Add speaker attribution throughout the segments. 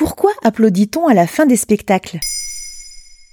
Speaker 1: Pourquoi applaudit-on à la fin des spectacles?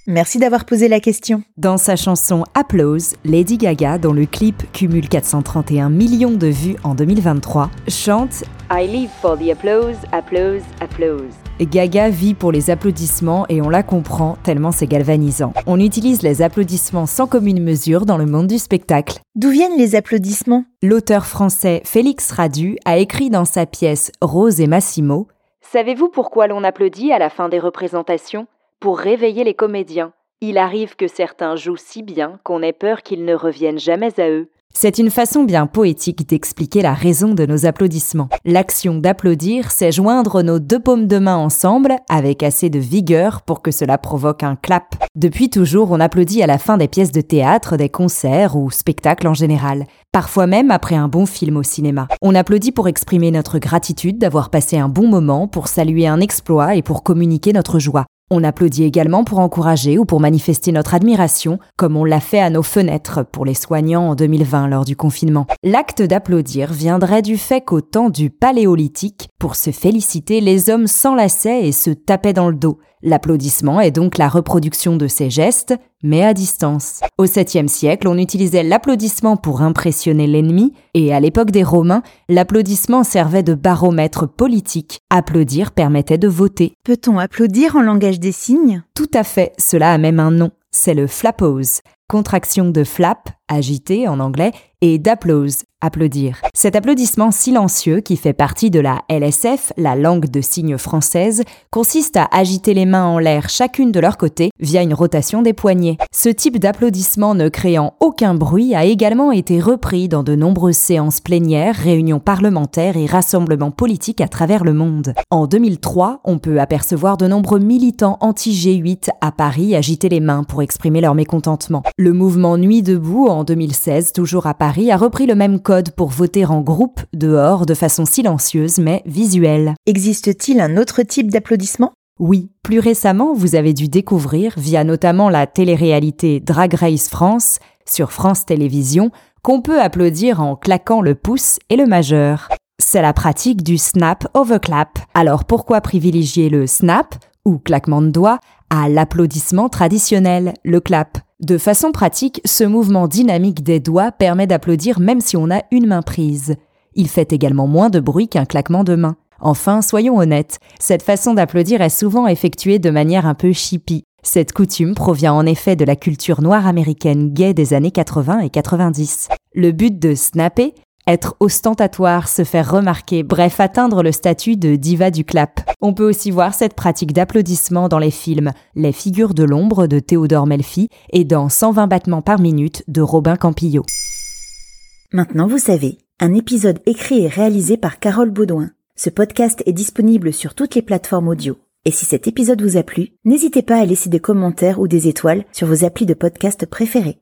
Speaker 1: Merci d'avoir posé la question.
Speaker 2: Dans sa chanson Applause, Lady Gaga, dont le clip cumule 431 millions de vues en 2023, chante
Speaker 3: I live for the applause, applause, applause.
Speaker 2: Gaga vit pour les applaudissements et on la comprend tellement c'est galvanisant. On utilise les applaudissements sans commune mesure dans le monde du spectacle.
Speaker 1: D'où viennent les applaudissements?
Speaker 2: L'auteur français Félix Radu a écrit dans sa pièce Rose et Massimo
Speaker 3: Savez-vous pourquoi l'on applaudit à la fin des représentations? Pour réveiller les comédiens. Il arrive que certains jouent si bien qu'on ait peur qu'ils ne reviennent jamais à eux.
Speaker 2: C'est une façon bien poétique d'expliquer la raison de nos applaudissements. L'action d'applaudir, c'est joindre nos deux paumes de main ensemble avec assez de vigueur pour que cela provoque un clap. Depuis toujours, on applaudit à la fin des pièces de théâtre, des concerts ou spectacles en général. Parfois même après un bon film au cinéma. On applaudit pour exprimer notre gratitude d'avoir passé un bon moment, pour saluer un exploit et pour communiquer notre joie. On applaudit également pour encourager ou pour manifester notre admiration, comme on l'a fait à nos fenêtres pour les soignants en 2020 lors du confinement. L'acte d'applaudir viendrait du fait qu'au temps du Paléolithique, pour se féliciter, les hommes s'enlaçaient et se tapaient dans le dos. L'applaudissement est donc la reproduction de ces gestes, mais à distance. Au 7e siècle, on utilisait l'applaudissement pour impressionner l'ennemi, et à l'époque des Romains, l'applaudissement servait de baromètre politique. Applaudir permettait de voter.
Speaker 1: Peut-on applaudir en langage des signes?
Speaker 2: Tout à fait, cela a même un nom, c'est le flappose, contraction de flap, agité en anglais, et d'applause, applaudir. Cet applaudissement silencieux qui fait partie de la LSF, la langue de signes française, consiste à agiter les mains en l'air chacune de leur côté via une rotation des poignets. Ce type d'applaudissement ne créant aucun bruit a également été repris dans de nombreuses séances plénières, réunions parlementaires et rassemblements politiques à travers le monde. En 2003, on peut apercevoir de nombreux militants anti-G8 à Paris agiter les mains pour exprimer leur mécontentement. Le mouvement Nuit debout en 2016, toujours à Paris, a repris le même code pour voter en groupe, dehors, de façon silencieuse mais visuelle.
Speaker 1: Existe-t-il un autre type d'applaudissement?
Speaker 2: Oui, plus récemment, vous avez dû découvrir, via notamment la télé-réalité Drag Race France sur France Télévisions, qu'on peut applaudir en claquant le pouce et le majeur. C'est la pratique du snap overclap. Alors pourquoi privilégier le snap, ou claquement de doigts, à l'applaudissement traditionnel, le clap de façon pratique, ce mouvement dynamique des doigts permet d'applaudir même si on a une main prise. Il fait également moins de bruit qu'un claquement de main. Enfin, soyons honnêtes, cette façon d'applaudir est souvent effectuée de manière un peu chippie. Cette coutume provient en effet de la culture noire américaine gay des années 80 et 90. Le but de snapper être ostentatoire, se faire remarquer, bref atteindre le statut de diva du clap. On peut aussi voir cette pratique d'applaudissement dans les films Les figures de l'ombre de Théodore Melfi et dans 120 battements par minute de Robin Campillo.
Speaker 1: Maintenant vous savez, un épisode écrit et réalisé par Carole Baudouin. Ce podcast est disponible sur toutes les plateformes audio. Et si cet épisode vous a plu, n'hésitez pas à laisser des commentaires ou des étoiles sur vos applis de podcast préférés.